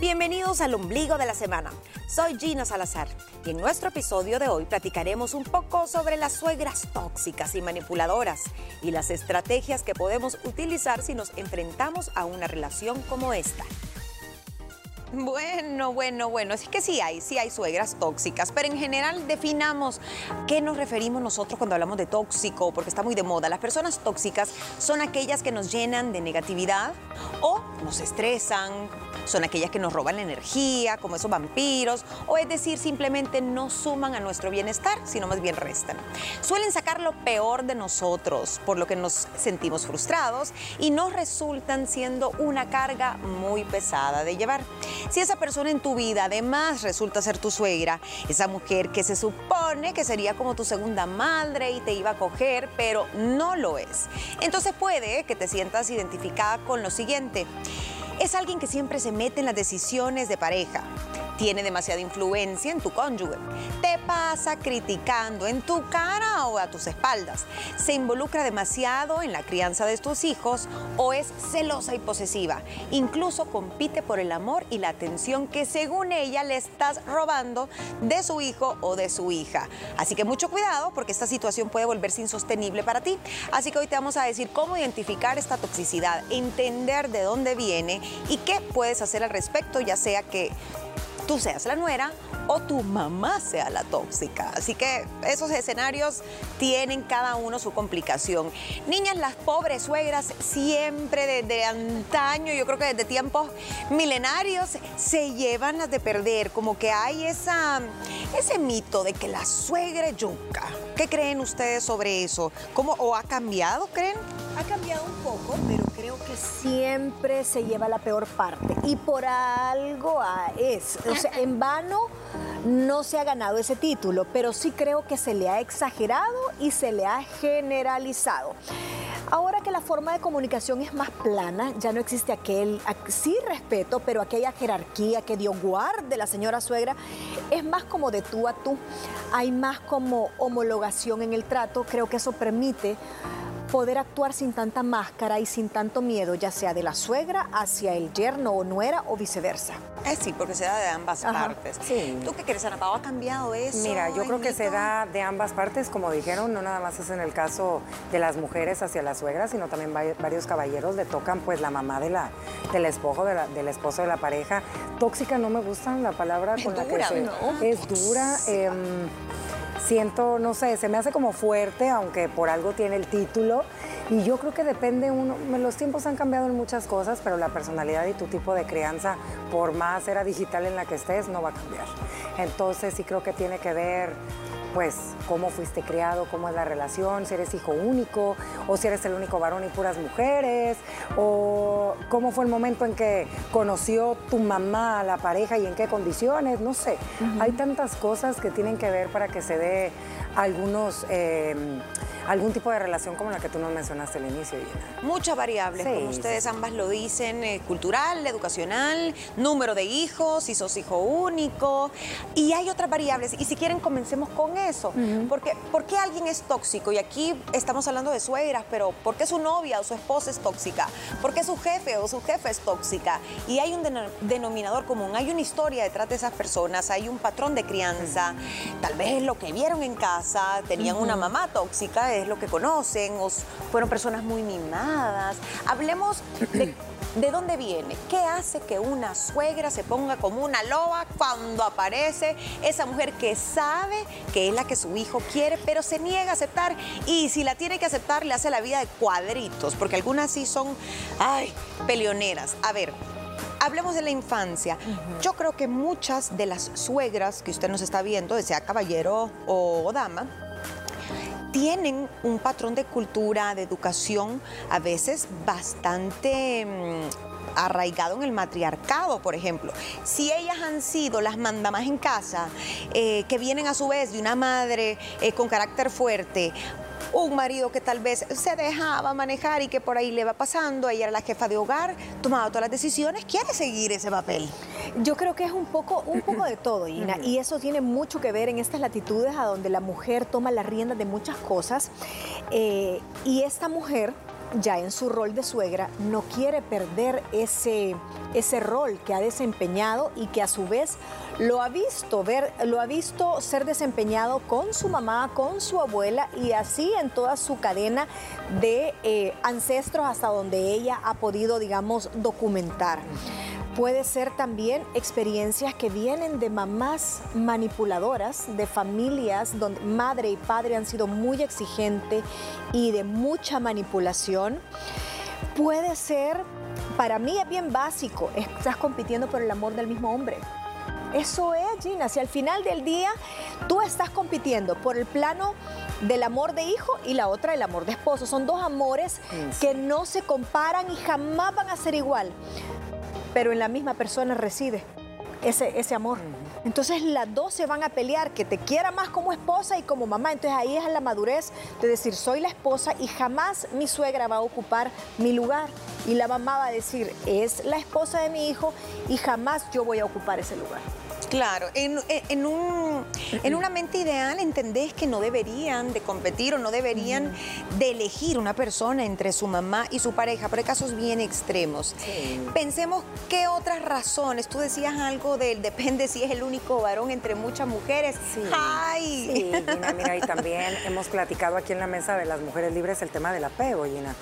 Bienvenidos al ombligo de la semana. Soy Gina Salazar y en nuestro episodio de hoy platicaremos un poco sobre las suegras tóxicas y manipuladoras y las estrategias que podemos utilizar si nos enfrentamos a una relación como esta. Bueno, bueno, bueno, es que sí hay, sí hay suegras tóxicas, pero en general definamos qué nos referimos nosotros cuando hablamos de tóxico, porque está muy de moda. Las personas tóxicas son aquellas que nos llenan de negatividad o nos estresan, son aquellas que nos roban la energía, como esos vampiros, o es decir, simplemente no suman a nuestro bienestar, sino más bien restan. Suelen sacar lo peor de nosotros, por lo que nos sentimos frustrados y nos resultan siendo una carga muy pesada de llevar. Si esa persona en tu vida además resulta ser tu suegra, esa mujer que se supone que sería como tu segunda madre y te iba a coger, pero no lo es, entonces puede que te sientas identificada con lo siguiente. Es alguien que siempre se mete en las decisiones de pareja. Tiene demasiada influencia en tu cónyuge. Te pasa criticando en tu cara o a tus espaldas. Se involucra demasiado en la crianza de tus hijos o es celosa y posesiva. Incluso compite por el amor y la atención que según ella le estás robando de su hijo o de su hija. Así que mucho cuidado porque esta situación puede volverse insostenible para ti. Así que hoy te vamos a decir cómo identificar esta toxicidad, entender de dónde viene y qué puedes hacer al respecto, ya sea que tú seas la nuera o tu mamá sea la tóxica. Así que esos escenarios tienen cada uno su complicación. Niñas, las pobres suegras siempre desde antaño, yo creo que desde tiempos milenarios, se llevan las de perder, como que hay esa, ese mito de que la suegra yuca. ¿Qué creen ustedes sobre eso? ¿Cómo, ¿O ha cambiado, creen? Ha cambiado un poco, pero creo que siempre se lleva la peor parte. Y por algo es. En vano no se ha ganado ese título, pero sí creo que se le ha exagerado y se le ha generalizado. Ahora que la forma de comunicación es más plana, ya no existe aquel, sí respeto, pero aquella jerarquía que dio guarde la señora suegra, es más como de tú a tú. Hay más como homologación en el trato, creo que eso permite poder actuar sin tanta máscara y sin tanto miedo, ya sea de la suegra hacia el yerno o nuera o viceversa. Eh, sí, porque se da de ambas partes. Sí. ¿Tú qué crees, Ana Pau? ¿Ha cambiado eso? Mira, yo creo que se da de ambas partes, como dijeron, no nada más es en el caso de las mujeres hacia la suegra, sino también varios caballeros le tocan pues la mamá de la, del esposo, de la, del esposo de la pareja. Tóxica no me gusta la palabra con la que se... ¿no? Es dura. Em, siento, no sé, se me hace como fuerte, aunque por algo tiene el título. Y yo creo que depende uno, los tiempos han cambiado en muchas cosas, pero la personalidad y tu tipo de crianza, por más era digital en la que estés, no va a cambiar. Entonces sí creo que tiene que ver pues cómo fuiste criado, cómo es la relación, si eres hijo único o si eres el único varón y puras mujeres, o cómo fue el momento en que conoció tu mamá a la pareja y en qué condiciones, no sé. Hay tantas cosas que tienen que ver para que se dé algunos... Eh, algún tipo de relación como la que tú nos mencionaste al inicio, Gina. Muchas variables, como ustedes ambas lo dicen, eh, cultural, educacional, número de hijos, si sos hijo único, y hay otras variables. Y si quieren, comencemos con eso. porque, ¿Por qué alguien es tóxico? Y aquí estamos hablando de suegras, pero ¿por qué su novia o su esposa es tóxica? ¿Por qué su jefe o su jefe es tóxica? Y hay un denominador común, hay una historia detrás de esas personas, hay un patrón de crianza, tal vez lo que vieron en casa, tenían una mamá tóxica, es lo que conocen, o fueron personas muy mimadas. Hablemos de, de dónde viene, qué hace que una suegra se ponga como una loba cuando aparece esa mujer que sabe que es la que su hijo quiere, pero se niega a aceptar y si la tiene que aceptar le hace la vida de cuadritos, porque algunas sí son, ay, peleoneras. A ver, hablemos de la infancia. Yo creo que muchas de las suegras que usted nos está viendo, sea caballero o dama, tienen un patrón de cultura, de educación, a veces bastante mm, arraigado en el matriarcado, por ejemplo. Si ellas han sido las mandamás en casa, eh, que vienen a su vez de una madre eh, con carácter fuerte, un marido que tal vez se dejaba manejar y que por ahí le va pasando, ella era la jefa de hogar, tomaba todas las decisiones, quiere seguir ese papel. Yo creo que es un poco, un poco de todo, Ina, y eso tiene mucho que ver en estas latitudes a donde la mujer toma la rienda de muchas cosas. Eh, y esta mujer ya en su rol de suegra, no quiere perder ese, ese rol que ha desempeñado y que a su vez lo ha visto ver, lo ha visto ser desempeñado con su mamá, con su abuela y así en toda su cadena de eh, ancestros hasta donde ella ha podido, digamos, documentar. Puede ser también experiencias que vienen de mamás manipuladoras, de familias donde madre y padre han sido muy exigentes y de mucha manipulación. Puede ser, para mí es bien básico, estás compitiendo por el amor del mismo hombre. Eso es, Gina. Si al final del día tú estás compitiendo por el plano del amor de hijo y la otra el amor de esposo. Son dos amores que no se comparan y jamás van a ser igual pero en la misma persona reside ese, ese amor. Entonces las dos se van a pelear, que te quiera más como esposa y como mamá. Entonces ahí es la madurez de decir, soy la esposa y jamás mi suegra va a ocupar mi lugar. Y la mamá va a decir, es la esposa de mi hijo y jamás yo voy a ocupar ese lugar. Claro, en, un, en, una mente ideal entendés que no deberían de competir o no deberían de elegir una persona entre su mamá y su pareja, pero hay casos bien extremos. Pensemos qué otras razones, tú decías algo del depende si es el único varón entre muchas mujeres. Sí, ¡Ay! sí Gina, mira, y también hemos platicado aquí en la mesa de las mujeres libres el tema del apego, Gina.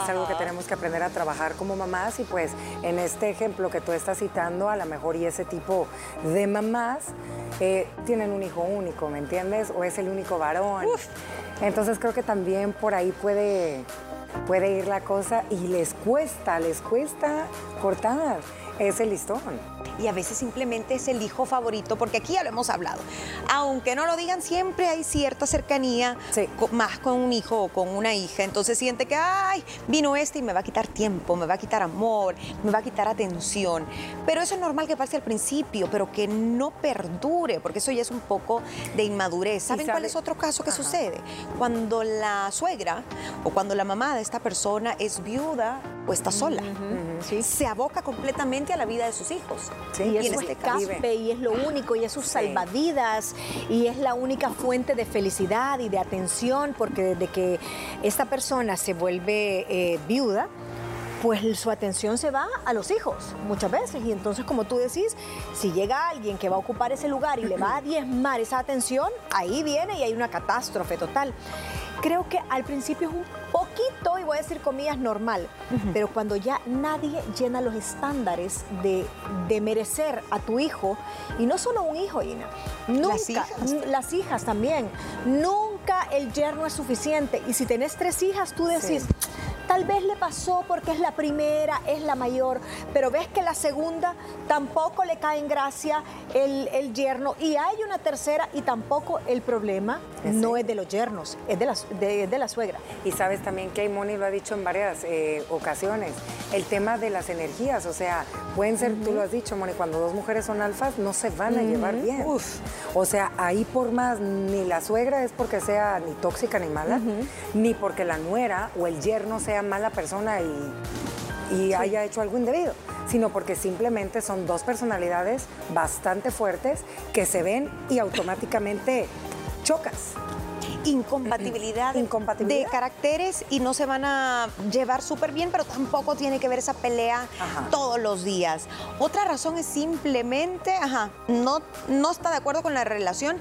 Es algo que tenemos que aprender a trabajar como mamás y pues en este ejemplo que tú estás citando, a lo mejor y ese tipo de mamás eh, tienen un hijo único, ¿me entiendes? O es el único varón. Entonces creo que también por ahí puede, puede ir la cosa y les cuesta, les cuesta cortar ese listón y a veces simplemente es el hijo favorito, porque aquí ya lo hemos hablado. Aunque no lo digan, siempre hay cierta cercanía más con un hijo o con una hija. Entonces siente que, ay, vino este y me va a quitar tiempo, me va a quitar amor, me va a quitar atención. Pero eso es normal que pase al principio, pero que no perdure, porque eso ya es un poco de inmadurez. ¿Saben cuál es otro caso que sucede? Cuando la suegra o cuando la mamá de esta persona es viuda o está sola, se aboca completamente a la vida de sus hijos. y es este escape y es lo único y es su salvavidas y es la única fuente de felicidad y de atención porque desde que esta persona se vuelve eh, viuda, pues su atención se va a los hijos muchas veces. Y entonces, como tú decís, si llega alguien que va a ocupar ese lugar y le va a diezmar esa atención, ahí viene y hay una catástrofe total. Creo que al principio es un y voy a decir comillas, normal, pero cuando ya nadie llena los estándares de, de, merecer a tu hijo, y no solo un hijo, Ina, nunca, las hijas, las hijas también, nunca el yerno es suficiente. Y si tenés tres hijas, tú decís... Tal vez le pasó porque es la primera, es la mayor, pero ves que la segunda tampoco le cae en gracia el, yerno. Y hay una tercera y tampoco el problema no es de los yernos, es de la, de, la suegra. Y sabes también que Moni lo ha dicho en varias eh, ocasiones, el tema de las energías, o sea, pueden ser, tú lo has dicho, Moni, cuando dos mujeres son alfas no se van a llevar bien. O sea, ahí por más, ni la suegra es porque sea ni tóxica ni mala, ni porque la nuera o el yerno sea mala persona y, haya hecho algo indebido, sino porque simplemente son dos personalidades bastante fuertes que se ven y automáticamente chocas incompatibilidad, de caracteres y no se van a llevar súper bien, pero tampoco tiene que ver esa pelea todos los días. Otra razón es simplemente, ajá, no, no está de acuerdo con la relación.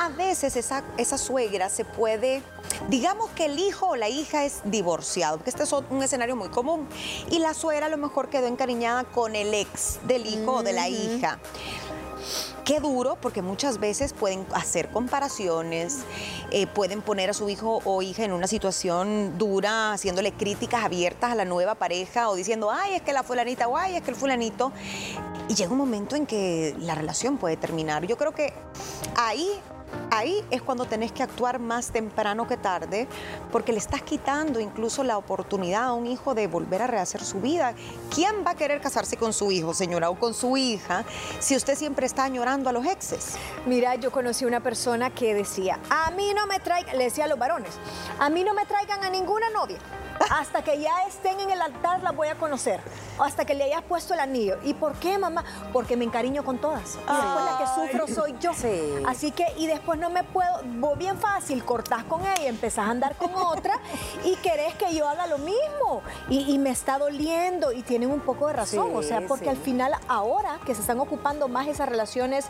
A veces esa, esa suegra se puede, digamos que el hijo o la hija es divorciado, porque este es un escenario muy común, y la suegra a lo mejor quedó encariñada con el ex del hijo o de la hija. Qué duro, porque muchas veces pueden hacer comparaciones, eh, pueden poner a su hijo o hija en una situación dura, haciéndole críticas abiertas a la nueva pareja o diciendo, ay, es que la fulanita o ay, es que el fulanito. Y llega un momento en que la relación puede terminar. Yo creo que ahí Ahí es cuando tenés que actuar más temprano que tarde, porque le estás quitando incluso la oportunidad a un hijo de volver a rehacer su vida. ¿Quién va a querer casarse con su hijo, señora, o con su hija, si usted siempre está añorando a los exes? Mira, yo conocí una persona que decía, a mí no me traigan, le decía a los varones, a mí no me traigan a ninguna novia. Hasta que ya estén en el altar las voy a conocer. Hasta que le hayas puesto el anillo. ¿Y por qué, mamá? Porque me encariño con todas. Y después la que sufro soy yo. Sí. Así que, y después no me puedo, vos bien fácil, cortás con ella, empezás a andar con otra y querés que yo haga lo mismo. Y, y me está doliendo y tienen un poco de razón. Sí, o sea, porque sí. al final ahora que se están ocupando más esas relaciones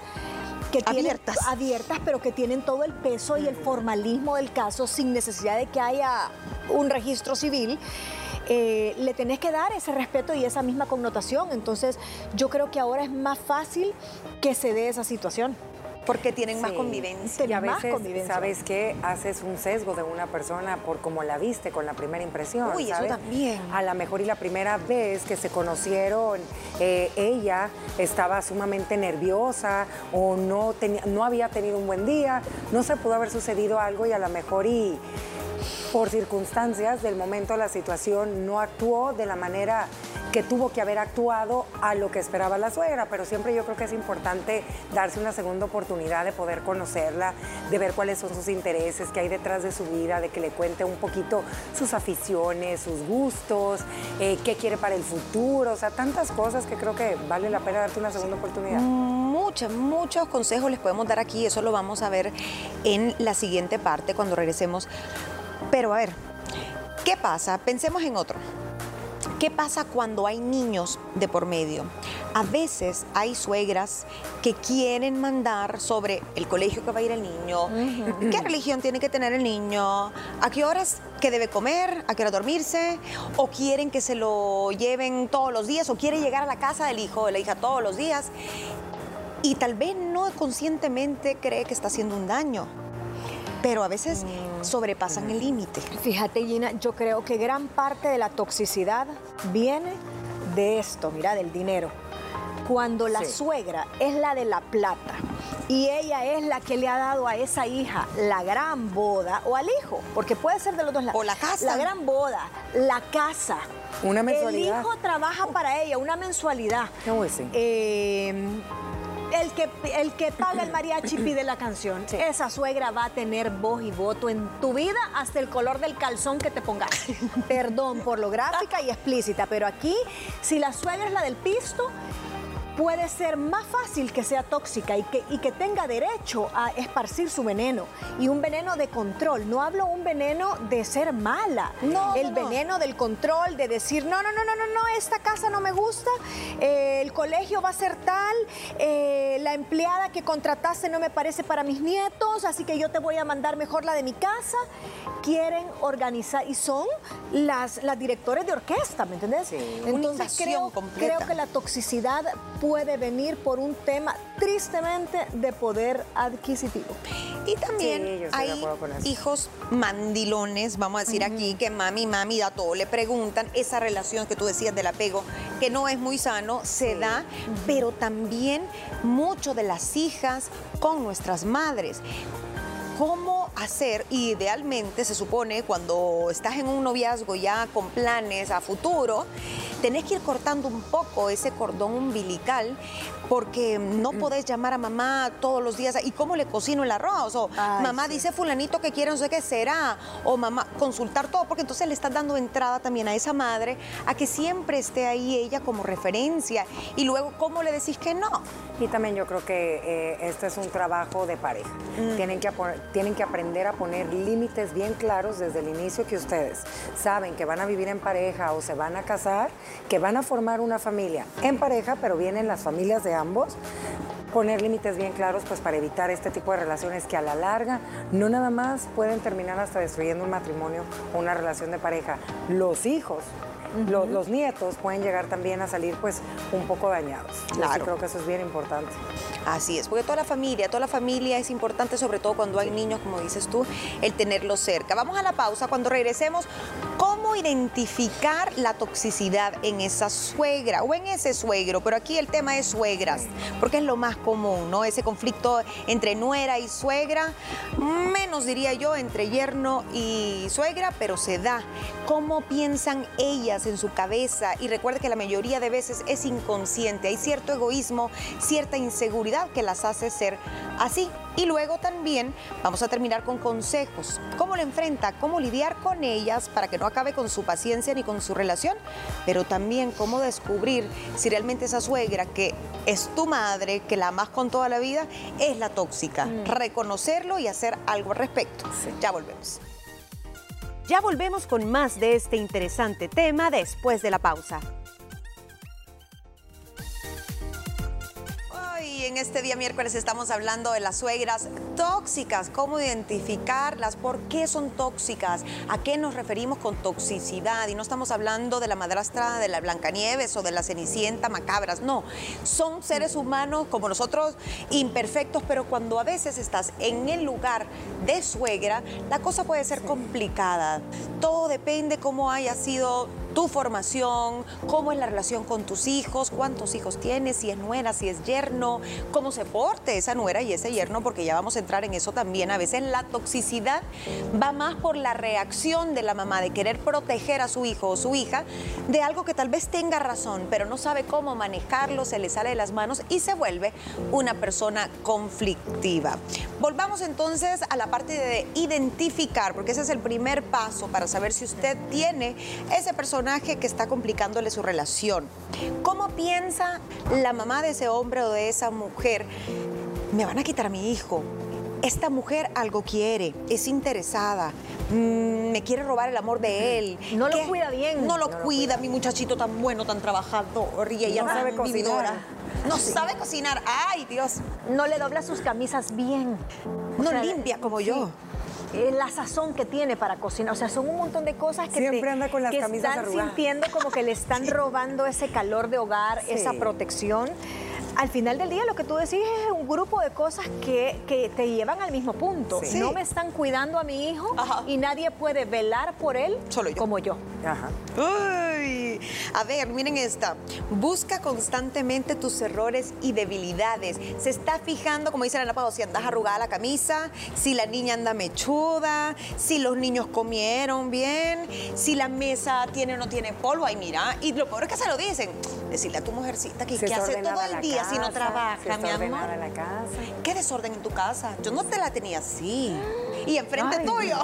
que tienen- Abiertas. abiertas, pero que tienen todo el peso y el formalismo del caso sin necesidad de que haya un registro civil. eh, le tenés que dar ese respeto y esa misma connotación. Entonces, yo creo que ahora es más fácil que se dé esa situación. Porque tienen más convivencia. Y a más veces, convivencia. ¿sabes qué? Haces un sesgo de una persona por cómo la viste con la primera impresión. Uy, eso ¿sabes? también. A lo mejor y la primera vez que se conocieron, eh, ella estaba sumamente nerviosa o no, tenía, no había tenido un buen día, no se pudo haber sucedido algo y a lo mejor y por circunstancias del momento la situación no actuó de la manera que tuvo que haber actuado a lo que esperaba la suegra, pero siempre yo creo que es importante darse una segunda oportunidad de poder conocerla, de ver cuáles son sus intereses, qué hay detrás de su vida, de que le cuente un poquito sus aficiones, sus gustos, eh, qué quiere para el futuro, o sea, tantas cosas que creo que vale la pena darte una segunda oportunidad. Muchos, muchos consejos les podemos dar aquí, eso lo vamos a ver en la siguiente parte cuando regresemos. Pero a ver, ¿qué pasa? Pensemos en otro. ¿Qué pasa cuando hay niños de por medio? A veces hay suegras que quieren mandar sobre el colegio que va a ir el niño, qué religión tiene que tener el niño, a qué horas que debe comer, a qué hora dormirse, o quieren que se lo lleven todos los días, o quiere llegar a la casa del hijo o de la hija todos los días y tal vez no conscientemente cree que está haciendo un daño, pero a veces sobrepasan el límite. Fíjate, Gina, yo creo que gran parte de la toxicidad viene de esto, mira, del dinero. Cuando la Sí. suegra es la de la plata y ella es la que le ha dado a esa hija la gran boda o al hijo, porque puede ser de los dos lados. O la casa. La gran boda, la casa. Una mensualidad. El hijo trabaja para ella, una mensualidad. Uy, sí. Eh, el que, el que paga el mariachi pide la canción. Esa suegra va a tener voz y voto en tu vida hasta el color del calzón que te pongas. Perdón por lo gráfica y explícita, pero aquí, si la suegra es la del pisto, puede ser más fácil que sea tóxica y que, y que tenga derecho a esparcir su veneno. Y un veneno de control. No hablo un veneno de ser mala. No, el no, no. veneno del control, de decir, no, no, no, no, no, no, esta casa no me gusta, eh, el colegio va a ser tal, eh, la empleada que contrataste no me parece para mis nietos, así que yo te voy a mandar mejor la de mi casa. Quieren organizar y son las, las directores de orquesta, ¿me entendés? Una Entonces creo, completa. creo que la toxicidad puede venir por un tema tristemente de poder adquisitivo. Y también Sí, hay hijos mandilones, vamos a decir aquí, que mami, mami, da todo, le preguntan, esa relación que tú decías del apego, que no es muy sano, se da, pero también mucho de las hijas con nuestras madres. ¿Cómo hacer? Idealmente se supone cuando estás en un noviazgo ya con planes a futuro, tenés que ir cortando un poco ese cordón umbilical porque no podés llamar a mamá todos los días y cómo le cocino el arroz o Ay, mamá sí. dice fulanito que quiere no sé qué será o mamá consultar todo porque entonces le estás dando entrada también a esa madre a que siempre esté ahí ella como referencia y luego cómo le decís que no. Y también yo creo que eh, este es un trabajo de pareja. Tienen, que, tienen que aprender a poner límites bien claros desde el inicio que ustedes saben que van a vivir en pareja o se van a casar, que van a formar una familia en pareja, pero vienen las familias de ambos. Poner límites bien claros pues para evitar este tipo de relaciones que a la larga no nada más pueden terminar hasta destruyendo un matrimonio o una relación de pareja. Los hijos, lo- los, nietos pueden llegar también a salir pues un poco dañados. Yo sí Claro. creo que eso es bien importante. Así es, porque toda la familia, toda la familia es importante, sobre todo cuando hay niños, como dices tú, el tenerlos cerca. Vamos a la pausa, cuando regresemos, ¿cómo identificar la toxicidad en esa suegra o en ese suegro? Pero aquí el tema es suegras, porque es lo más común, ¿no? Ese conflicto entre nuera y suegra, menos diría yo entre yerno y suegra, pero se da. ¿Cómo piensan ellas en su cabeza? Y recuerde que la mayoría de veces es inconsciente, hay cierto egoísmo, cierta inseguridad que las hace ser así, Y luego también vamos a terminar con consejos. ¿Cómo lo enfrenta? ¿Cómo lidiar con ellas para que no acabe con su paciencia ni con su relación? Pero también cómo descubrir si realmente esa suegra que es tu madre, que la amas con toda la vida, es la tóxica. Mm. Reconocerlo y hacer algo al respecto. Ya volvemos. Ya volvemos con más de este interesante tema después de la pausa. En este día miércoles estamos hablando de las suegras tóxicas, cómo identificarlas, por qué son tóxicas, a qué nos referimos con toxicidad. Y no estamos hablando de la madrastra de la Blancanieves o de la Cenicienta macabras, no. Son seres humanos como nosotros, imperfectos, pero cuando a veces estás en el lugar de suegra, la cosa puede ser complicada. Todo depende cómo haya sido tu formación, cómo es la relación con tus hijos, cuántos hijos tienes, si es nuera, si es yerno, cómo se porte esa nuera y ese yerno, porque ya vamos a entrar en eso también. A veces la toxicidad va más por la reacción de la mamá de querer proteger a su hijo o su hija de algo que tal vez tenga razón, pero no sabe cómo manejarlo, se le sale de las manos y se vuelve una persona conflictiva. Volvamos entonces a la parte de identificar, porque ese es el primer paso para saber si usted tiene ese personaje que está complicándole su relación. ¿Cómo piensa la mamá de ese hombre o de esa mujer? Me van a quitar a mi hijo. Esta mujer algo quiere, es interesada, mm, me quiere robar el amor de él. No lo cuida bien. No lo No lo cuida, mi muchachito tan bueno, tan trabajador. Y ella No tan sabe cocinar. vividora. No sabe cocinar. Ay, Dios. No le dobla sus camisas bien. O No sea, limpia como yo. Eh, la sazón que tiene para cocinar. O sea, son un montón de cosas que, Siempre te- anda con las que camisas están arrugadas. sintiendo como que le están robando ese calor de hogar, Sí. esa protección. Al final del día lo que tú decís es un grupo de cosas que, que te llevan al mismo punto. Sí. No me están cuidando a mi hijo Ajá. y nadie puede velar por él Solo yo. como yo. Ajá. Uy, a ver, miren esta. Busca constantemente tus errores y debilidades. Se está fijando, como dice Ana Pau, si andas arrugada la camisa, si la niña anda mechuda, si los niños comieron bien, si la mesa tiene o no tiene polvo. Ay, mira, y lo peor es que se lo dicen. Decirle a tu mujercita que, que hace todo el la día si no trabaja, si mi amor. la casa. ¿Qué desorden en tu casa? Yo no te la tenía así. Y enfrente Ay, tuyo.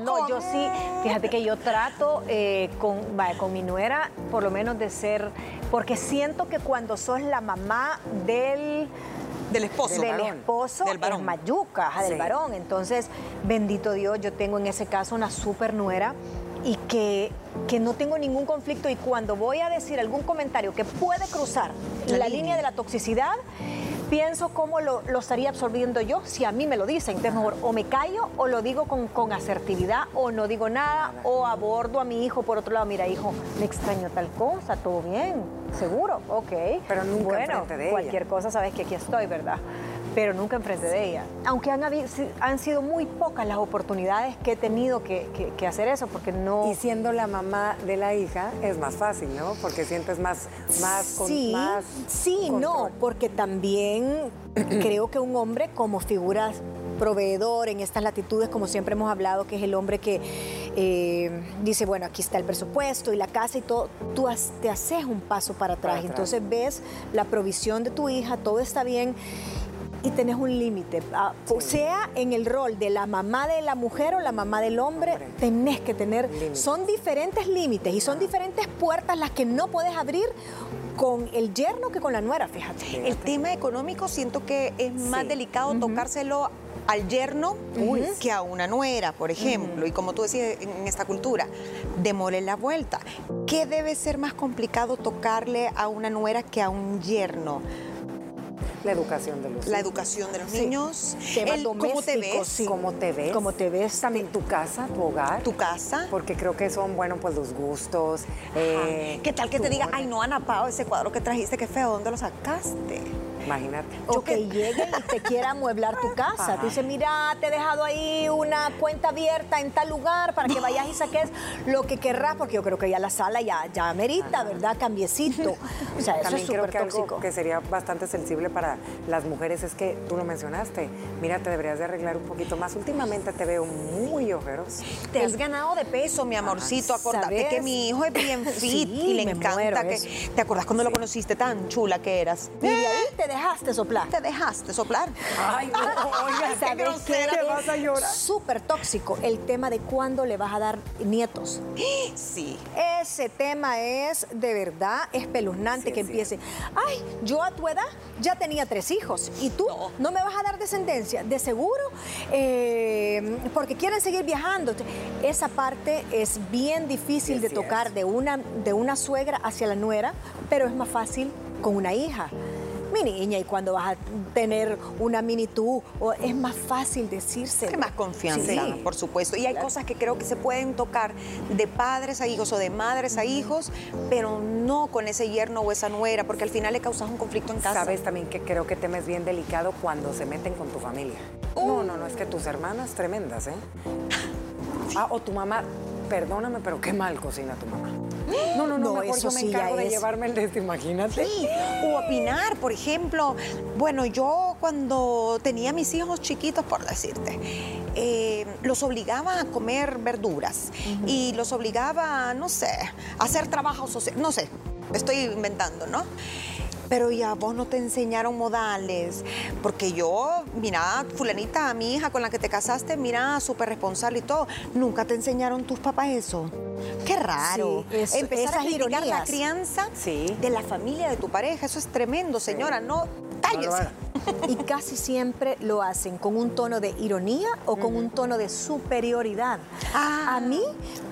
No, Y yo sí, fíjate que yo trato eh, con, vaya, con mi nuera, por lo menos de ser, porque siento que cuando sos la mamá del, Del esposo. del varón. esposo, Del varón. es mayuca, ajá, del varón. Entonces, bendito Dios, yo tengo en ese caso una super nuera y que, que no tengo ningún conflicto y cuando voy a decir algún comentario que puede cruzar La la, línea. línea de la toxicidad, pienso cómo lo, lo estaría absorbiendo yo si a mí me lo dicen. Entonces, mejor o me callo o lo digo con, con asertividad o no digo nada o abordo a mi hijo por otro lado. Mira, hijo, me extraño tal cosa, todo bien, seguro, ok. Pero nunca bueno, de ella. cualquier cosa sabes que aquí estoy, ¿verdad? Pero nunca enfrente de ella. Aunque han, han sido muy pocas las oportunidades que he tenido que, que- que hacer eso, porque no... Y siendo la mamá de la hija es más fácil, ¿no? Porque sientes más, más, con- sí, más sí, no, porque también creo que un hombre como figura proveedor en estas latitudes, como siempre hemos hablado, que es el hombre que eh, dice, bueno, aquí está el presupuesto y la casa y todo, tú has- te haces un paso para atrás. Para atrás. Entonces ves la provisión de tu hija, todo está bien. Y tenés un límite, ah, o sea en el rol de la mamá de la mujer o la mamá del hombre, Hombre. tenés que tener, Límites. son diferentes límites y son diferentes puertas las que no puedes abrir con el yerno que con la nuera, fíjate. El tema económico siento que es más Sí. delicado tocárselo al yerno que a una nuera, por ejemplo. Y como tú decías en esta cultura, démosle la vuelta. ¿Qué debe ser más complicado tocarle a una nuera que a un yerno? La educación de los La hijos. educación de los niños, el cómo te ves, sí. ¿Cómo te ves? Cómo te ves. También tu casa, tu hogar. tu casa. Porque creo que son, bueno, pues los gustos. eh, ¿Qué tal que te diga, ay no, Ana Pao, ese cuadro que trajiste, qué feo, ¿dónde lo sacaste? Imagínate. O que llegue y te quiera amueblar tu casa. Te dice, mira, te he dejado ahí una cuenta abierta en tal lugar para que vayas y saques lo que querrás, porque yo creo que ya la sala ya, ya amerita, ¿verdad? Cambiecito. O sea, eso También es creo súper que algo tóxico. que sería bastante sensible para las mujeres es que tú lo mencionaste. Mira, te deberías de arreglar un poquito más. Últimamente te veo muy ojeroso. Te has ganado de peso, mi amorcito. Acordate ¿sabes? que mi hijo es bien fit Sí, y le encanta que. eso. ¿Te acuerdas cuando lo conociste tan chula que eras? Y de ahí te dejaste soplar. Te dejaste soplar. Ay, no, oiga, ¿Sabes qué? te vas a llorar. Súper tóxico el tema de cuándo le vas a dar nietos. Sí. Ese tema es de verdad espeluznante Sí, que sí. empiece. Ay, yo a tu edad ya tenía tres hijos y tú No. no, me vas a dar descendencia. De seguro, eh, porque quieren seguir viajando. Esa parte es bien difícil Sí, de tocar de una, de una suegra hacia la nuera, pero es más fácil con una hija. Mi niña, y cuando vas a tener una mini tú, o es más fácil decirse. Hay más confianza, Sí. por supuesto. Y hay cosas que creo que se pueden tocar de padres a hijos o de madres a hijos, pero no con ese yerno o esa nuera, porque al final le causas un conflicto en casa. Sabes también que creo que tema es bien delicado cuando se meten con tu familia. No, no, no, es que tus hermanas tremendas, ¿eh? Ah, o tu mamá, perdóname, pero qué mal cocina tu mamá. No, no, no, No, mejor eso yo me sí encargo de es. llevarme el de este, imagínate. Sí, o opinar, por ejemplo, bueno, yo cuando tenía mis hijos chiquitos, por decirte, eh, los obligaba a comer verduras y los obligaba, no sé, a hacer trabajo social, no sé, estoy inventando, ¿no? Pero ya vos no te enseñaron modales, porque yo, mira, fulanita, mi hija con la que te casaste, mira, súper responsable y todo, nunca te enseñaron tus papás eso. Qué raro. Sí, eso- Empezar a criticar la crianza Sí. de la familia de tu pareja. Eso es tremendo, señora. No, No lo cállese. Y casi siempre lo hacen con un tono de ironía o con un tono de superioridad. Ah. A mí,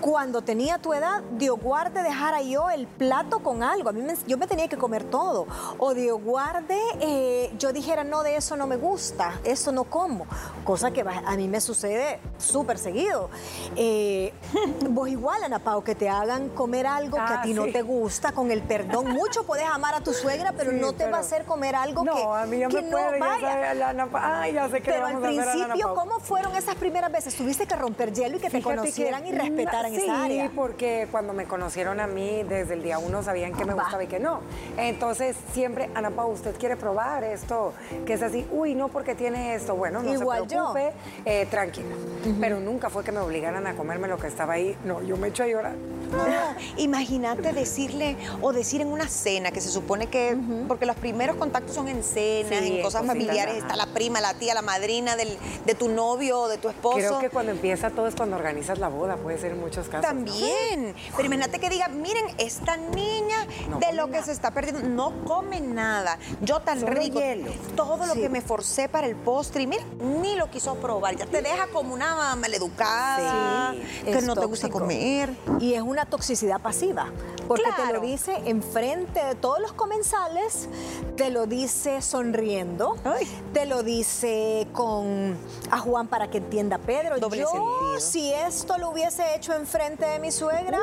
cuando tenía tu edad, Dios guarde dejara yo el plato con algo. A mí me- yo me tenía que comer todo. O Dios guarde, eh, yo dijera, no, de eso no me gusta, eso no como. Cosa que a mí me sucede súper seguido. Eh, vos igual, Ana Pao, que te hagan comer algo que a Ah, ti no te gusta, con el perdón. Mucho puedes amar a tu suegra, pero Sí, no te va a hacer comer algo no, que, a mí ya que me no puede, ya sabe, la Ana Pa- Ay, ya sé que le Pero al principio. ¿cómo fueron esas primeras veces? Tuviste que romper hielo y que te conocieran que y respetaran esa área. Sí, porque cuando me conocieron a mí, desde el día uno sabían que me Va. gustaba y que no. Entonces, siempre, Ana Pau, ¿usted quiere probar esto? Que es así, uy, no, porque tiene esto. Bueno, no Igual se yo. preocupe, eh, tranquila. Pero nunca fue que me obligaran a comerme lo que estaba ahí. No, yo me echo a llorar. No, imagínate decirle o decir en una cena que se supone que, porque los primeros contactos son en cenas, Sí, en cosas familiares, está la prima, la tía, la madrina del- de tu novio o de tu esposo. Creo que cuando empieza todo es cuando organizas la boda, puede ser en muchos casos. ¿no? También. Pero imagínate que diga, miren, esta niña No de lo que se está perdiendo no come nada. Yo tan Solo rico. hielo. Todo lo Sí. que me forcé para el postre y mira, ni lo quiso probar. Ya te deja como una maleducada, Sí, que no te gusta comer. Y es una toxicidad pasiva, porque te lo dice enfrente de todos los comensales, te lo dice sonriendo, Ay. te lo dice con a Juan para que entienda Pedro. Doble Yo, sentido. si esto lo hubiese hecho enfrente de mi suegra,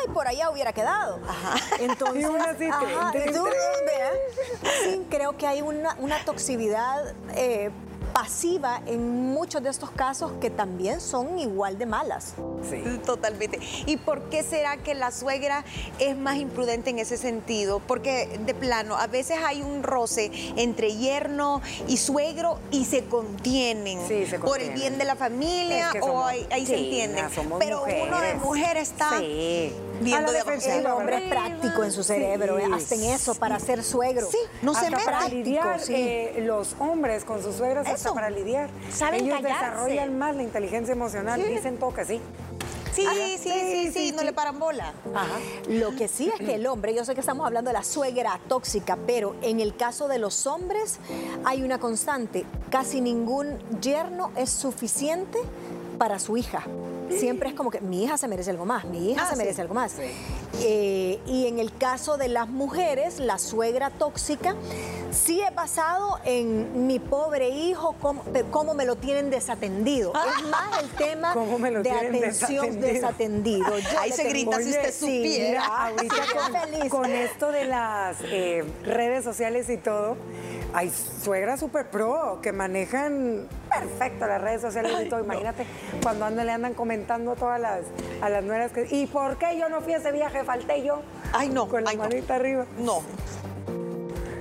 ay, por allá hubiera quedado. Ajá. Entonces, Y una así, ajá, tú, sí, creo que hay una, una toxicidad eh, pasiva en muchos de estos casos que también son igual de malas. Sí. Totalmente. ¿Y por qué será que la suegra es más imprudente en ese sentido? Porque de plano, a veces hay un roce entre yerno y suegro y se contienen Sí, se por el contienen. bien de la familia Es que o ahí, se entienden. Pero uno de mujeres. mujer está Sí. Viendo de El hombre es práctico en su cerebro, Sí. ¿eh? hacen eso para ser suegro. Sí, no se hasta mete. para lidiar sí. eh, los hombres con sus suegras hasta para lidiar. Saben Ellos callarse. desarrollan más la inteligencia emocional, dicen que sí. Sí, Ajá. sí, sí, sí, no le paran bola. Ajá. Lo que sí es que el hombre, yo sé que estamos hablando de la suegra tóxica, pero en el caso de los hombres hay una constante. Casi ningún yerno es suficiente para su hija. Siempre es como que mi hija se merece algo más, mi hija Ah, se sí. merece algo más. Eh, y en el caso de las mujeres, la suegra tóxica sí he basado en mi pobre hijo, cómo, cómo me lo tienen desatendido. Es más el tema ¿Cómo me lo de atención desatendido? desatendido. Ahí se grita si usted supiera. Ahorita con, con esto de las eh, redes sociales y todo, hay suegras super pro que manejan perfecto las redes sociales y todo. Imagínate cuando andan, le andan comentando todas las, a las nueras que. ¿Y por qué yo no fui a ese viaje? Falté yo. Ay, no, Con la ay, no. manita arriba. No.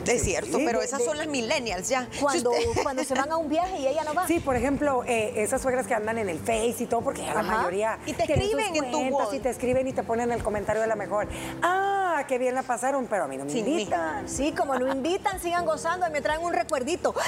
Es cierto, sí, pero de- esas de- son las millennials ya. Si Cuando, usted- cuando se van a un viaje y ella no va. Sí, por ejemplo, eh, esas suegras que andan en el Face y todo, porque ya la mayoría. Y te escriben en tu wall. Y te escriben y te ponen el comentario de la mejor. Ah, qué bien la pasaron, pero a mí no me Sí, invitan. Sí, como no invitan, sigan gozando y me traen un recuerdito.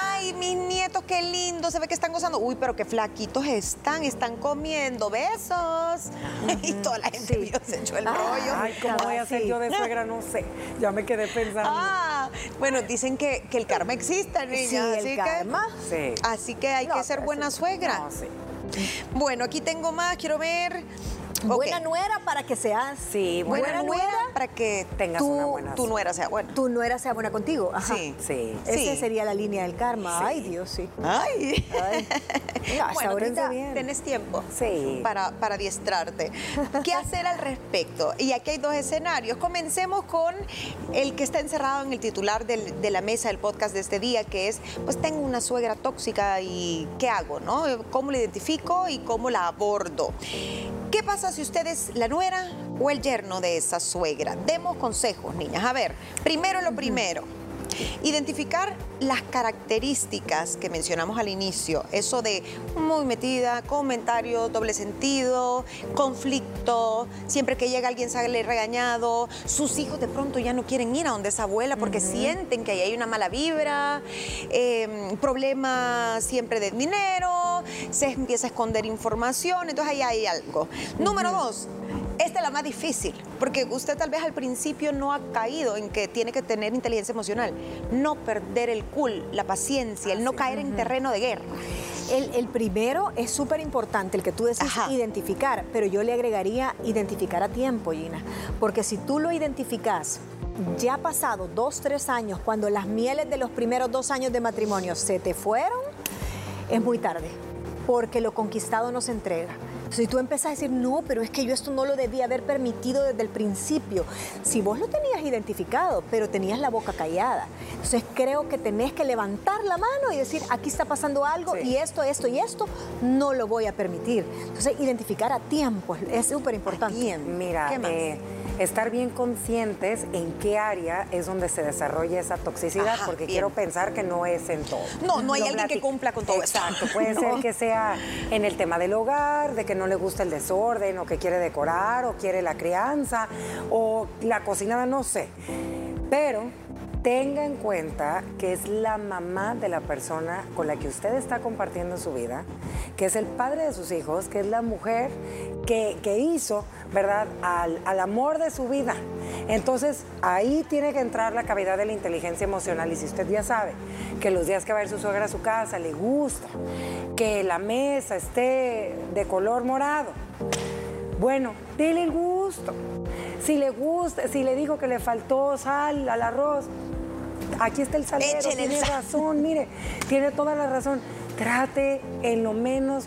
Ay, mis nietos, qué lindo, se ve que están gozando. Uy, pero qué flaquitos están, están comiendo besos. y toda la gente vio, se echó el Ah. rollo. Ay, ¿cómo voy a ser yo de suegra? No sé. Ya me quedé pensando. Ah, bueno, dicen que, que el karma existe, niña. Sí, el así karma. Que, Sí. así que hay No, que ser pero buena suegra. No, sí. Bueno, aquí tengo más, quiero ver. Buena nuera para que seas. Sí, Buena, buena nuera para que Tengas Tú- una buena tu nuera sea buena. Tu nuera sea buena contigo. Ajá. Sí. Sí. Esa sería la línea del karma. Sí. Ay, Dios, sí. Ay. Ay. No, bueno, ahorita ahorita bien. tenés tiempo Sí. para, para adiestrarte. ¿Qué hacer al respecto? Y aquí hay dos escenarios. Comencemos con el que está encerrado en el titular del- de la mesa del podcast de este día, que es, pues tengo una suegra tóxica y ¿qué hago? ¿no? ¿Cómo la identifico y cómo la abordo? ¿Qué pasa si usted es la nuera o el yerno de esa suegra? Demos consejos, niñas. A ver, primero lo primero. Identificar las características que mencionamos al inicio, eso de muy metida, comentario, doble sentido, conflicto, siempre que llega alguien sale regañado, sus hijos de pronto ya no quieren ir a donde esa abuela porque sienten que ahí hay una mala vibra, eh, problemas siempre de dinero, se empieza a esconder información, entonces ahí hay algo. Número dos, la más difícil, porque usted tal vez al principio no ha caído en que tiene que tener inteligencia emocional, no perder el cool, la paciencia, el no caer en terreno de guerra. El, el primero es súper importante, el que tú decís Ajá. identificar, pero yo le agregaría identificar a tiempo, Gina. Porque si tú lo identificas ya pasado dos, tres años, cuando las mieles de los primeros dos años de matrimonio se te fueron, es muy tarde, porque lo conquistado no se entrega. Si tú empiezas a decir, no, pero es que yo esto no lo debía haber permitido desde el principio. Si vos lo tenías identificado, pero tenías la boca callada. Entonces creo que tenés que levantar la mano y decir, aquí está pasando algo Sí. y esto, esto y esto, no lo voy a permitir. Entonces identificar a tiempo es- súper importante. Mira, ¿Qué más? eh, estar bien conscientes en qué área es donde se desarrolla esa toxicidad, Ajá, porque bien. quiero pensar que no es en todo. No, no hay Lo alguien que cumpla con todo esto. Exacto, puede No. ser que sea en el tema del hogar, de que no le gusta el desorden, o que quiere decorar, o quiere la crianza, o la cocinada, no sé. Pero tenga en cuenta que es la mamá de la persona con la que usted está compartiendo su vida, que es el padre de sus hijos, que es la mujer que, hizo, ¿verdad?, al, amor de su vida. Entonces, ahí tiene que entrar la cavidad de la inteligencia emocional. Y si usted ya sabe que los días que va a ir su suegra a su casa le gusta, que la mesa esté de color morado, bueno, dele el gusto. Si le gusta, si le dijo que le faltó sal al arroz, aquí está el salero, el tiene sal. razón, mire, tiene toda la razón. Trate en lo menos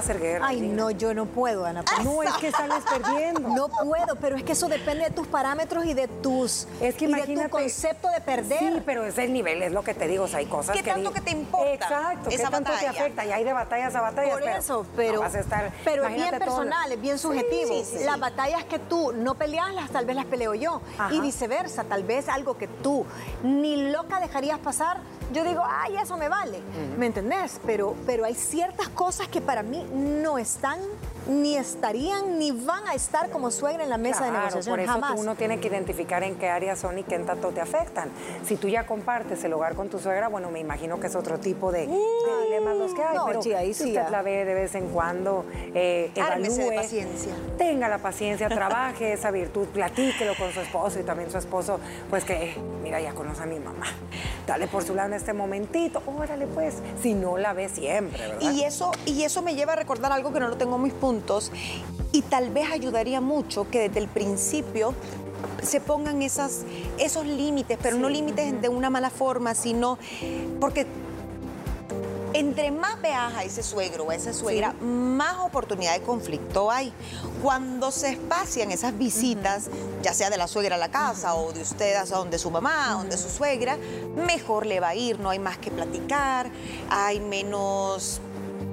hacer guerra. Ay, no, yo no puedo, Ana. Paula. No, es que sales perdiendo. No puedo, pero es que eso depende de tus parámetros y de tus Es que y de imagínate. tu concepto de perder. Sí, pero es el nivel, es lo que te digo. O sea, hay cosas ¿Qué que. tanto di- que te importa Exacto, esa ¿qué tanto te batalla? afecta? Y hay de batallas a batallas. Por eso, pero, no vas a estar, pero es bien todo- personal, es bien subjetivo. sí, sí, sí. Las batallas que tú no peleas, las tal vez las peleo yo. Ajá. Y viceversa, tal vez algo que tú ni loca dejarías pasar, yo digo, ay, eso me vale. ¿Me entendés? Pero, pero hay ciertas cosas que para mí no están, ni estarían, ni van a estar como suegra en la mesa de negociación. Por eso Jamás. uno tiene que identificar en qué áreas son y qué tanto te afectan. Si tú ya compartes el hogar con tu suegra, bueno, me imagino que es otro tipo de, de dilemas los que hay. No, pero sí, ahí si usted ya. la ve de vez en cuando, eh, Ármese de evalúe, paciencia. tenga la paciencia, trabaje esa virtud, platíquelo con su esposo y también su esposo, pues que, eh, mira, ya conoce a mi mamá. Dale por su lado en este momentito, órale pues, si no la ve siempre, ¿verdad? Y eso, y eso me lleva a recordar algo que no lo tengo en mis y tal vez ayudaría mucho que desde el principio se pongan esas, esos límites, pero no límites de una mala forma, sino porque entre más veas a ese suegro o a esa suegra, más oportunidad de conflicto hay. Cuando se espacian esas visitas, ya sea de la suegra a la casa o de usted a donde su mamá, donde su suegra, mejor le va a ir, no hay más que platicar, hay menos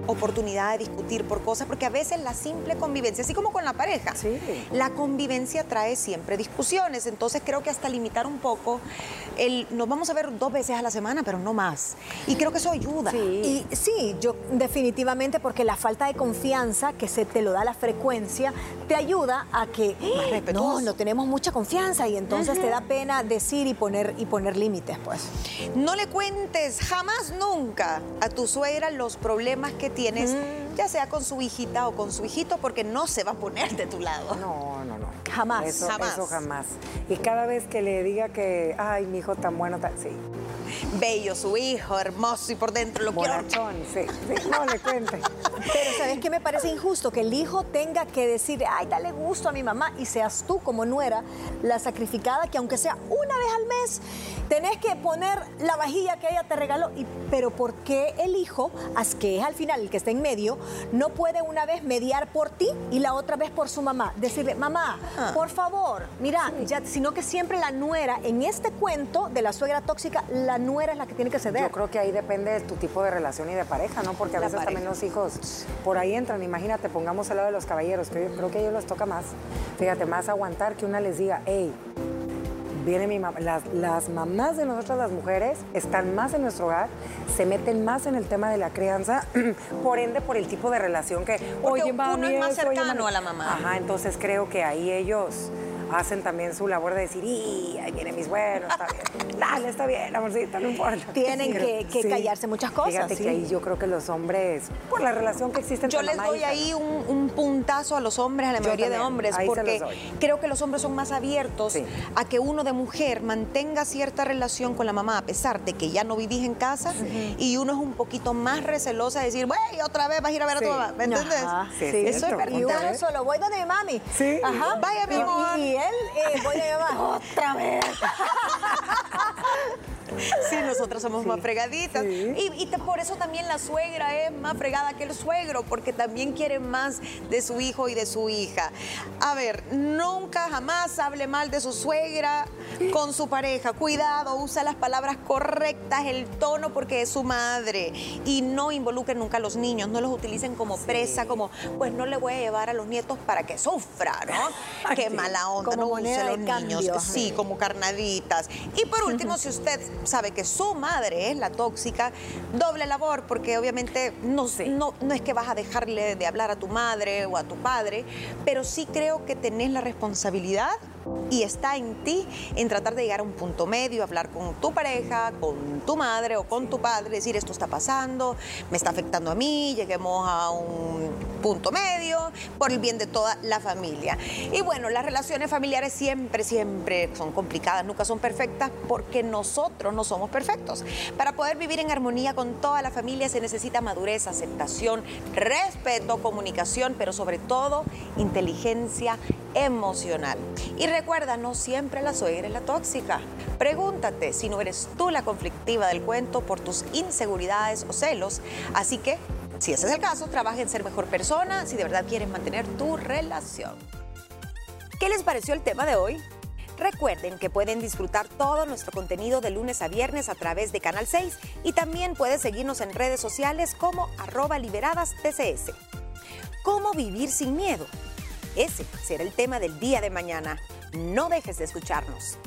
oportunidad de discutir por cosas, porque a veces la simple convivencia, así como con la pareja, Sí. la convivencia trae siempre discusiones. Entonces creo que hasta limitar un poco, el, nos vamos a ver dos veces a la semana, pero no más. Y creo que eso ayuda. Y sí, yo definitivamente porque la falta de confianza que se te lo da la frecuencia te ayuda a que no, no tenemos mucha confianza y entonces te da pena decir y poner y poner límites, pues. No le cuentes jamás nunca a tu suegra los problemas que tienes, ya sea con su hijita o con su hijito, porque no se va a poner de tu lado. No, no, no. Jamás. Eso Jamás. Eso jamás. Y cada vez que le diga que, ay, mi hijo tan bueno, tan... sí. Bello su hijo, hermoso y por dentro lo quiero. Bonachón, sí, sí. No le cuente. Pero ¿sabes qué me parece injusto? Que el hijo tenga que decir, ay, dale gusto a mi mamá y seas tú como nuera la sacrificada que aunque sea una vez al mes, tenés que poner la vajilla que ella te regaló. Y, pero ¿por qué el hijo, que es al final el que está en medio, no puede una vez mediar por ti y la otra vez por su mamá? Decirle, mamá, Ah. por favor, mira, ya, sino que siempre la nuera, en este cuento de la suegra tóxica, la nuera es la que tiene que ceder. Yo creo que ahí depende de tu tipo de relación y de pareja, ¿no? Porque a La veces también los hijos por ahí entran. Imagínate, pongamos al lado de los caballeros, que yo creo que a ellos les toca más. Fíjate, más aguantar que una les diga, hey, viene mi mamá. Las, las mamás de nosotras, las mujeres, están más en nuestro hogar, se meten más en el tema de la crianza, por ende, por el tipo de relación que, Porque oye, uno mami, es más eso, oye, cercano mami". a la mamá. Ajá, entonces creo que ahí ellos hacen también su labor de decir, y ahí viene mis buenos, está bien. Dale, está bien, amorcito, no importa. Tienen que- que callarse muchas cosas, Fíjate sí. que ahí yo creo que los hombres, por la relación que existe entre Yo les mamá doy ahí un, un puntazo a los hombres, a la Yo mayoría de hombres, ahí porque creo que los hombres son más abiertos Sí. a que uno de mujer mantenga cierta relación con la mamá, a pesar de que ya no vivís en casa, y uno es un poquito más recelosa de decir, güey, otra vez vas a ir a ver a tu mamá, ¿me entiendes? Eso es verdad. Y uno solo, voy donde mi mami. Sí. Ajá. Vaya, mi amor. Y, y él, eh, voy mi mamá. Otra vez. Sí, nosotras somos más fregaditas. Sí. Y, y te- por eso también la suegra es más fregada que el suegro, porque también quiere más de su hijo y de su hija. A ver, nunca jamás hable mal de su suegra con su pareja. Cuidado, usa las palabras correctas, el tono, porque es su madre. Y no involucren nunca a los niños, no los utilicen como presa, como, pues no le voy a llevar a los nietos para que sufra, ¿no? Qué mala onda, Como no use a los cambio. niños. Sí, como carnaditas. Y por último, si usted sabe que su madre es la tóxica, doble labor, porque obviamente no, no, no es que vas a dejarle de hablar a tu madre o a tu padre, pero sí creo que tenés la responsabilidad y está en ti en tratar de llegar a un punto medio, hablar con tu pareja, con tu madre o con tu padre, decir esto está pasando, me está afectando a mí, lleguemos a un punto medio por el bien de toda la familia. Y bueno, las relaciones familiares siempre, siempre son complicadas, nunca son perfectas porque nosotros no somos perfectos. Para poder vivir en armonía con toda la familia se necesita madurez, aceptación, respeto, comunicación, pero sobre todo inteligencia emocional. Y recuerda, no siempre la suegra es la tóxica. Pregúntate si no eres tú la conflictiva del cuento por tus inseguridades o celos. Así que, si ese es el caso, trabaja en ser mejor persona si de verdad quieres mantener tu relación. ¿Qué les pareció el tema de hoy? Recuerden que pueden disfrutar todo nuestro contenido de lunes a viernes a través de Canal 6 y también pueden seguirnos en redes sociales como arroba liberadas TCS. ¿Cómo vivir sin miedo? Ese será el tema del día de mañana. No dejes de escucharnos.